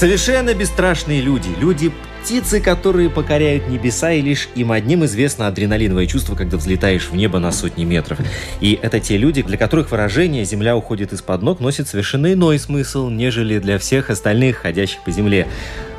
Совершенно бесстрашные люди, люди птицы, которые покоряют небеса, и лишь им одним известно адреналиновое чувство, когда взлетаешь в небо на сотни метров. И это те люди, для которых выражение «земля уходит из-под ног» носит совершенно иной смысл, нежели для всех остальных, ходящих по земле.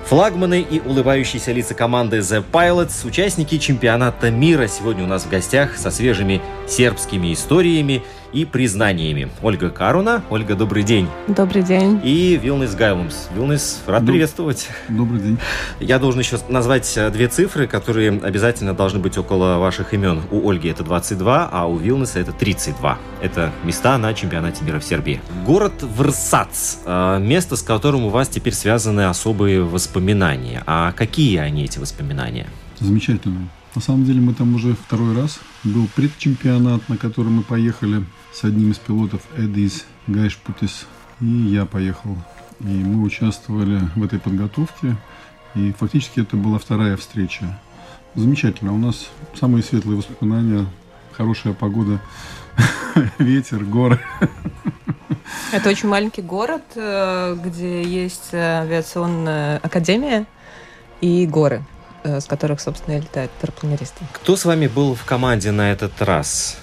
Флагманы и улыбающиеся лица команды The Pilots, участники чемпионата мира, сегодня у нас в гостях со свежими сербскими историями и признаниями. Ольга Каруна. Ольга, добрый день. Добрый день. И Вилнес Гайлумс. Вилнес, рад Доб- приветствовать. Добрый день. Я должен еще назвать э, две цифры, которые обязательно должны быть около ваших имен. У Ольги это 22, а у Вилнеса это 32. Это места на чемпионате мира в Сербии. Город Врсац. э, Место, с которым у вас теперь связаны особые воспоминания. А какие они, эти воспоминания? Замечательно. На самом деле мы там уже второй раз. Был предчемпионат, на который мы поехали с одним из пилотов Эдис Гайшпутис. И я поехал. И мы участвовали в этой подготовке. И фактически это была вторая встреча. Замечательно. У нас самые светлые воспоминания. Хорошая погода, ветер, горы. Это очень маленький город, э, где есть э, авиационная академия и горы, с которых, собственно, и летают парапланеристы. Кто с вами был в команде на этот раз?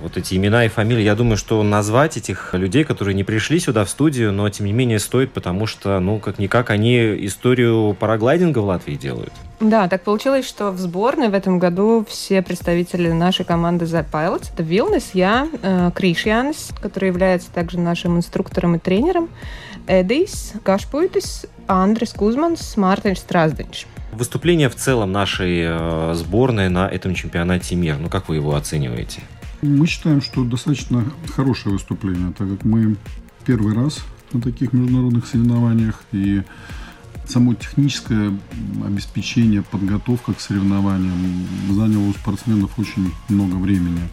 Вот эти имена и фамилии. Я думаю, что назвать этих людей, которые не пришли сюда в студию, но тем не менее стоит, потому что, ну, как-никак, они историю параглайдинга в Латвии делают. Да, так получилось, что в сборной в этом году все представители нашей команды The Pilots, это Вилнес, я, э, Криш Янис, который является также нашим инструктором и тренером, Эдис, Гашпуйтис, Андрес Кузманс, Мартин Стразденч. Выступление в целом нашей э, сборной на этом чемпионате мира. Ну, как вы его оцениваете? Мы считаем, что достаточно хорошее выступление, так как мы первый раз на таких международных соревнованиях и само техническое обеспечение, подготовка к соревнованиям заняло у спортсменов очень много времени.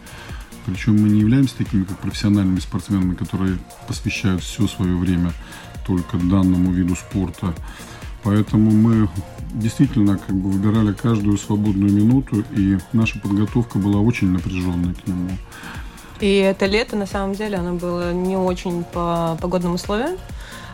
Причем мы не являемся такими, как профессиональными спортсменами, которые посвящают все свое время только данному виду спорта. Поэтому мы действительно как бы выбирали каждую свободную минуту, и наша подготовка была очень напряженной к нему. И это лето, на самом деле, оно было не очень по погодным условиям.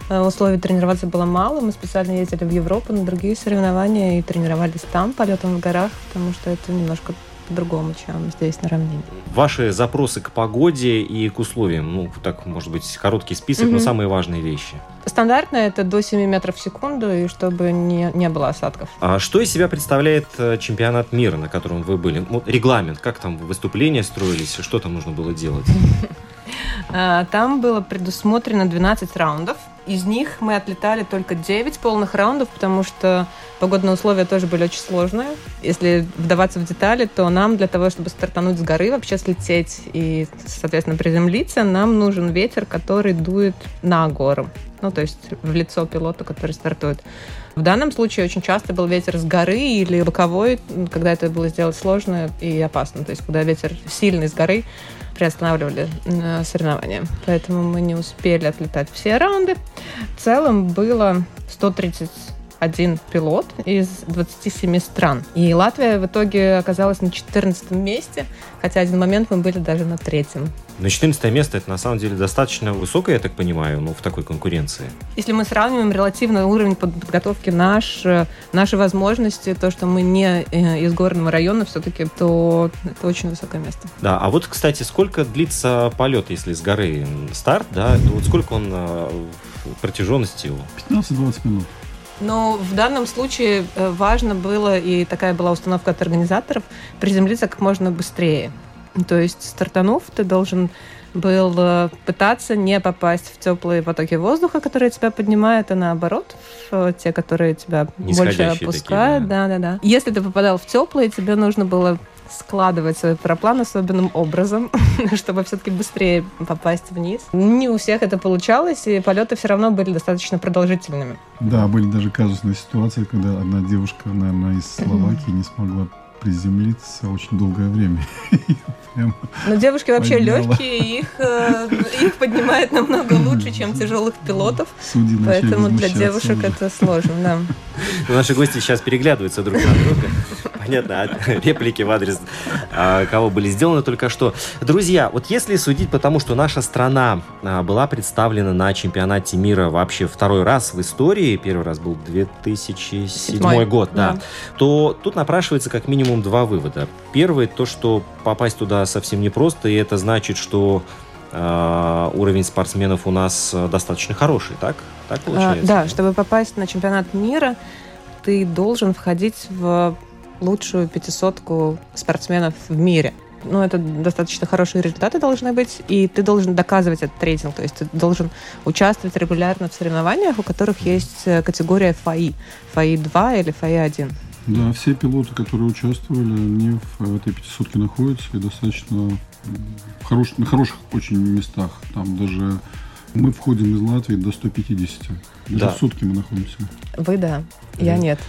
Э, Условий тренироваться было мало. Мы специально ездили в Европу на другие соревнования и тренировались там, полетом в горах, потому что это немножко по-другому, чем здесь на равнине. Ваши запросы к погоде и к условиям. Ну, так, может быть, короткий список, но Мгм. самые важные вещи. Стандартно это до 7 метров в секунду, и чтобы не, не было осадков. А что из себя представляет э, чемпионат мира, на котором вы были? Ну, регламент, как там выступления строились, что там нужно было делать? А, Там было предусмотрено 12 раундов. Из них мы отлетали только 9 полных раундов, потому что погодные условия тоже были очень сложные. Если вдаваться в детали, то нам для того, чтобы стартануть с горы, вообще слететь и, соответственно, приземлиться, нам нужен ветер, который дует на гору. Ну, то есть в лицо пилота, который стартует. В данном случае очень часто был ветер с горы или боковой, когда это было сделать сложно и опасно. То есть когда ветер сильный с горы, приостанавливали э, соревнования. Поэтому мы не успели отлетать все раунды. В целом было 131 пилот из 27 стран. И Латвия в итоге оказалась на 14 месте, хотя один момент мы были даже на третьем. На 14 место это на самом деле достаточно высокое, я так понимаю, ну, в такой конкуренции. Если мы сравниваем релативно уровень под- подготовки наш, э, наши возможности, то, что мы не э, из горного района все-таки, то это очень высокое место. Да, а вот, кстати, сколько длится полет, если с горы старт, да, то вот сколько он э, протяженности его? 15-20 минут. Но в данном случае э, важно было, и такая была установка от организаторов, приземлиться как можно быстрее. То есть, стартанув, ты должен был э, пытаться не попасть в теплые потоки воздуха, которые тебя поднимают, а наоборот, в те, которые тебя больше опускают. Такие, да. да, да, да. Если ты попадал в теплые, тебе нужно было складывать свой параплан особенным образом, чтобы все-таки быстрее попасть вниз. Не у всех это получалось, и полеты все равно были достаточно продолжительными. Да, были даже казусные ситуации, когда одна девушка, наверное, из Словакии не смогла приземлиться очень долгое время. Но девушки вообще подняла. легкие, их, э, их поднимает намного лучше, чем тяжелых пилотов. Судьи Поэтому для девушек уже. это сложно, да. Наши гости сейчас переглядываются друг на друга. Понятно, а реплики в адрес а, кого были сделаны только что. Друзья, вот если судить по тому, что наша страна а, была представлена на чемпионате мира вообще второй раз в истории, первый раз был 2007 Седьмой. год, да, да, то тут напрашивается как минимум два вывода. Первый, то, что попасть туда совсем непросто, и это значит, что уровень спортсменов у нас достаточно хороший, так? Так получается? А, да, чтобы попасть на чемпионат мира, ты должен входить в лучшую пятисотку спортсменов в мире. Ну, это достаточно хорошие результаты должны быть, и ты должен доказывать этот рейтинг, то есть ты должен участвовать регулярно в соревнованиях, у которых есть э, категория ФАИ, ФАИ 2 или ФАИ 1. Да, все пилоты, которые участвовали, они в этой пятисотке находятся и достаточно хорош, на хороших очень местах. Там даже мы входим из Латвии до 150. Даже да. в сутки мы находимся. Вы да, я нет.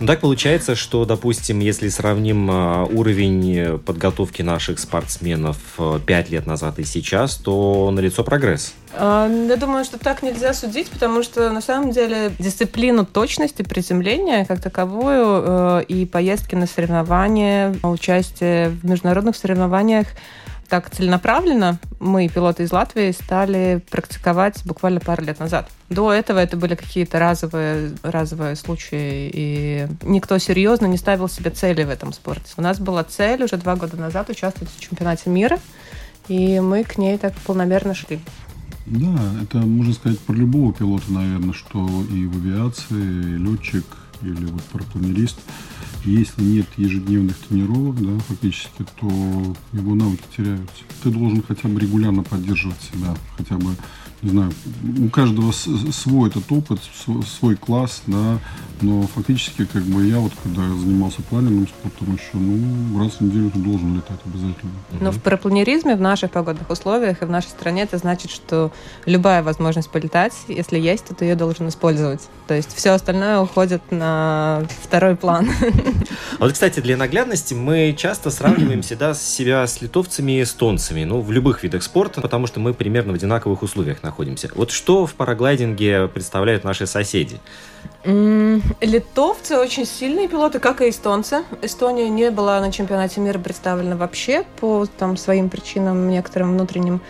Ну, так получается, что, допустим, если сравним а, уровень подготовки наших спортсменов 5 а, лет назад и сейчас, то налицо прогресс. А, я думаю, что так нельзя судить, потому что на самом деле дисциплину точности приземления как таковую э, и поездки на соревнования, участие в международных соревнованиях так целенаправленно мы, пилоты из Латвии, стали практиковать буквально пару лет назад. До этого это были какие-то разовые, разовые случаи, и никто серьезно не ставил себе цели в этом спорте. У нас была цель уже два года назад участвовать в чемпионате мира, и мы к ней так полномерно шли. Да, это можно сказать про любого пилота, наверное, что и в авиации, и летчик, или вот парапланерист – если нет ежедневных тренировок, да, фактически, то его навыки теряются. Ты должен хотя бы регулярно поддерживать себя, хотя бы не знаю, у каждого свой этот опыт, свой класс, да, но фактически, как бы, я вот, когда занимался планерным спортом еще, ну, раз в неделю ты должен летать обязательно. Но в парапланеризме в наших погодных условиях и в нашей стране это значит, что любая возможность полетать, если есть, то ты ее должен использовать. То есть все остальное уходит на второй план. Вот, кстати, для наглядности мы часто сравниваем всегда себя с литовцами и эстонцами, ну, в любых видах спорта, потому что мы примерно в одинаковых условиях находимся находимся. Вот что в параглайдинге представляют наши соседи? Литовцы очень сильные пилоты, как и эстонцы. Эстония не была на чемпионате мира представлена вообще по там, своим причинам, некоторым внутренним.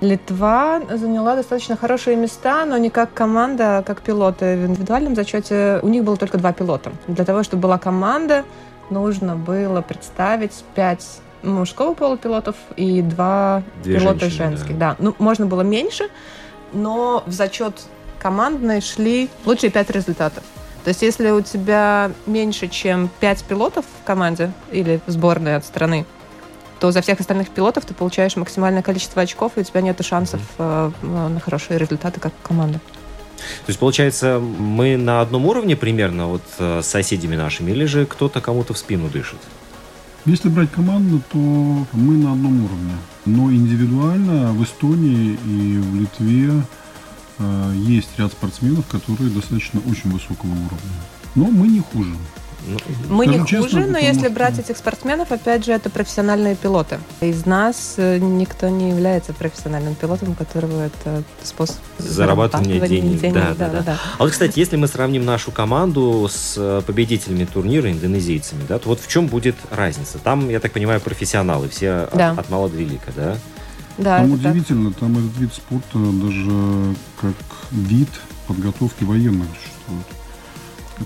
Литва заняла достаточно хорошие места, но не как команда, а как пилоты. В индивидуальном зачете у них было только два пилота. Для того, чтобы была команда, нужно было представить пять мужского пола пилотов и два Две пилота женщины, женских. Да. да. Ну, можно было меньше, но в зачет командной шли лучшие пять результатов. То есть, если у тебя меньше, чем пять пилотов в команде или в сборной от страны, то за всех остальных пилотов ты получаешь максимальное количество очков, и у тебя нет шансов э, на хорошие результаты как команда. То есть, получается, мы на одном уровне примерно вот э, с соседями нашими, или же кто-то кому-то в спину дышит? Если брать команду, то мы на одном уровне. Но индивидуально в Эстонии и в Литве э, есть ряд спортсменов, которые достаточно очень высокого уровня. Но мы не хуже. Ну, Мы не честно, хуже, но если брать этих спортсменов, опять же, это профессиональные пилоты. Из нас э, никто не является профессиональным пилотом, у которого это способ зарабатывания денег. денег. Да, да, да, да. А вот, кстати, если мы сравним нашу команду с э, победителями турнира, индонезийцами, да, то вот в чем будет разница? Там, я так понимаю, профессионалы, все да. от, от мала до велика, да? Да, там удивительно, так. там этот вид спорта даже как вид подготовки военных существует.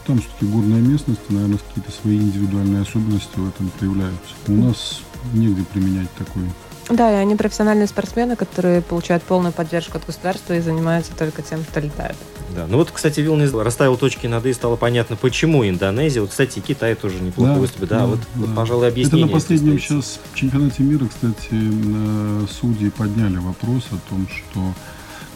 Там все-таки горная местность, наверное, какие-то свои индивидуальные особенности в этом проявляются. У нас негде применять такой Да, и они профессиональные спортсмены, которые получают полную поддержку от государства и занимаются только тем, что летает. Да, ну вот, кстати, Вилнис расставил точки над «и», стало понятно, почему Индонезия. Вот, кстати, Китай тоже неплохо да, выступил. Да, да, вот, да. вот, пожалуй, объяснение. Это на последнем сейчас чемпионате мира, кстати, судьи подняли вопрос о том, что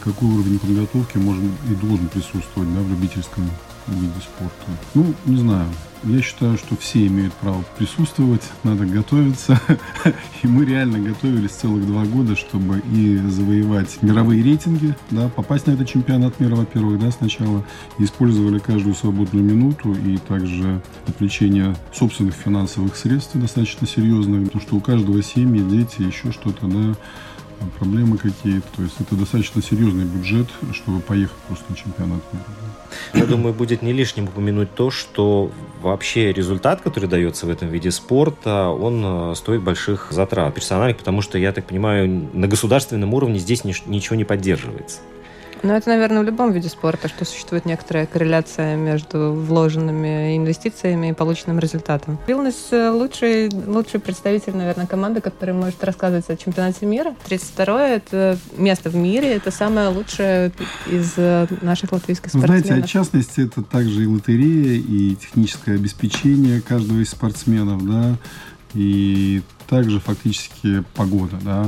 какой уровень подготовки может и должен присутствовать да, в любительском виде спорта. Ну, не знаю. Я считаю, что все имеют право присутствовать, надо готовиться. И мы реально готовились целых два года, чтобы и завоевать мировые рейтинги, да, попасть на этот чемпионат мира, во-первых, да, сначала. Использовали каждую свободную минуту и также отвлечение собственных финансовых средств достаточно серьезных, потому что у каждого семьи, дети, еще что-то, да, проблемы какие-то. То есть это достаточно серьезный бюджет, чтобы поехать просто на чемпионат мира. Я думаю, будет не лишним упомянуть то, что вообще результат, который дается в этом виде спорта, он э, стоит больших затрат персональных, потому что, я так понимаю, на государственном уровне здесь ничего не поддерживается. Ну, это, наверное, в любом виде спорта, что существует некоторая корреляция между вложенными инвестициями и полученным результатом. Вилнес лучший, лучший представитель, наверное, команды, который может рассказывать о чемпионате мира. 32-е — это место в мире, это самое лучшее из э, наших латвийских спортсменов. Знаете, от частности, это также и лотерея, и техническое обеспечение каждого из спортсменов, да, и также фактически погода, да,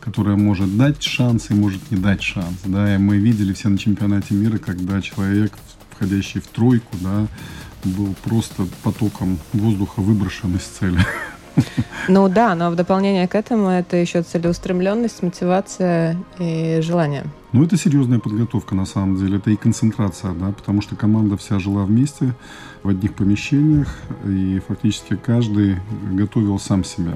которая может дать шанс и может не дать шанс. Да? И мы видели все на чемпионате мира, когда человек, входящий в тройку, да, был просто потоком воздуха выброшен из цели. Ну да, но в дополнение к этому это еще целеустремленность, мотивация и желание. Ну, это серьезная подготовка, на самом деле. Это и концентрация, да, потому что команда вся жила вместе в одних помещениях, и фактически каждый готовил сам себя.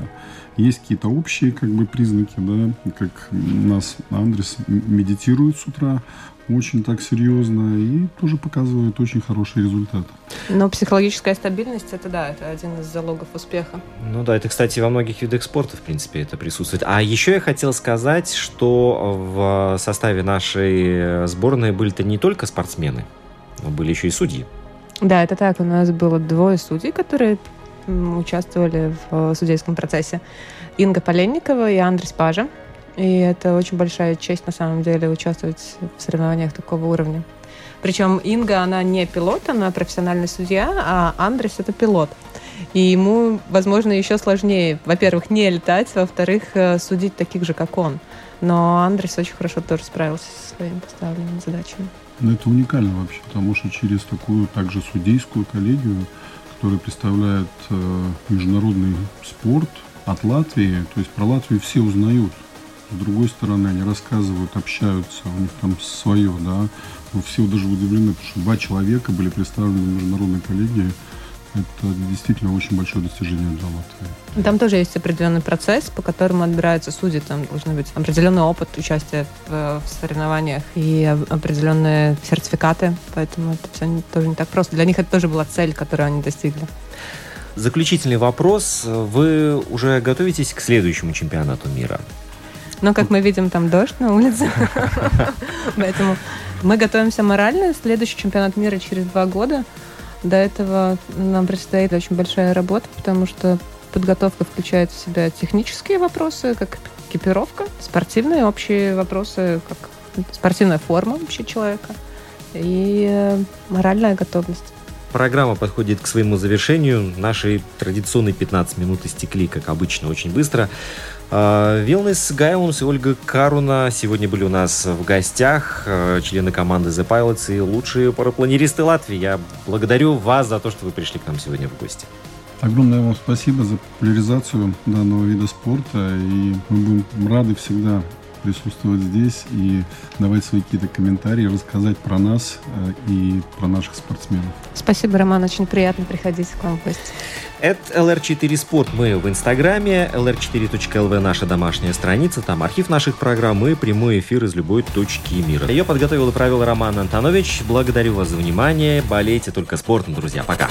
Есть какие-то общие как бы признаки, да, как у нас Андрес медитирует с утра, очень так серьезно и тоже показывает очень хороший результат. Но психологическая стабильность это да, это один из залогов успеха. Ну да, это, кстати, во многих видах спорта, в принципе, это присутствует. А еще я хотел сказать, что в составе нашей сборной были-то не только спортсмены, но были еще и судьи. Да, это так. У нас было двое судей, которые участвовали в э, судейском процессе. Инга Поленникова и Андрей Пажа. И это очень большая честь, на самом деле, участвовать в соревнованиях такого уровня. Причем Инга, она не пилот, она профессиональный судья, а Андрес — это пилот. И ему, возможно, еще сложнее, во-первых, не летать, во-вторых, э, судить таких же, как он. Но Андрес очень хорошо тоже справился со своими поставленными задачами. Ну, это уникально вообще, потому что через такую также судейскую коллегию который представляет э, международный спорт от Латвии. То есть про Латвию все узнают. С другой стороны, они рассказывают, общаются, у них там свое, да. Все даже удивлены, потому что два человека были представлены в международной коллегии это действительно очень большое достижение для Латвии. Там тоже есть определенный процесс, по которому отбираются судьи. Там должен быть определенный опыт участия в, в соревнованиях и определенные сертификаты. Поэтому это все тоже не так просто. Для них это тоже была цель, которую они достигли. Заключительный вопрос. Вы уже готовитесь к следующему чемпионату мира? Но, как мы видим, там дождь на улице. Поэтому мы готовимся морально. Следующий чемпионат мира через два года. До этого нам предстоит очень большая работа, потому что подготовка включает в себя технические вопросы, как экипировка, спортивные общие вопросы, как спортивная форма вообще человека и э, моральная готовность. Программа подходит к своему завершению. Наши традиционные 15 минут истекли, как обычно, очень быстро. Вилнес Гайлунс и Ольга Каруна сегодня были у нас в гостях, а, члены команды The Pilots и лучшие парапланеристы Латвии. Я благодарю вас за то, что вы пришли к нам сегодня в гости. Огромное вам спасибо за популяризацию данного вида спорта, и мы будем рады всегда присутствовать здесь и давать свои какие-то комментарии, рассказать про нас э, и про наших спортсменов. Спасибо, Роман, очень приятно приходить к вам в гости. Это LR4 Спорт. Мы в Инстаграме, lr4.lv наша домашняя страница, там архив наших программ и прямой эфир из любой точки мира. Ее подготовил и правил Роман Антонович. Благодарю вас за внимание. Болейте только спортом, друзья. Пока.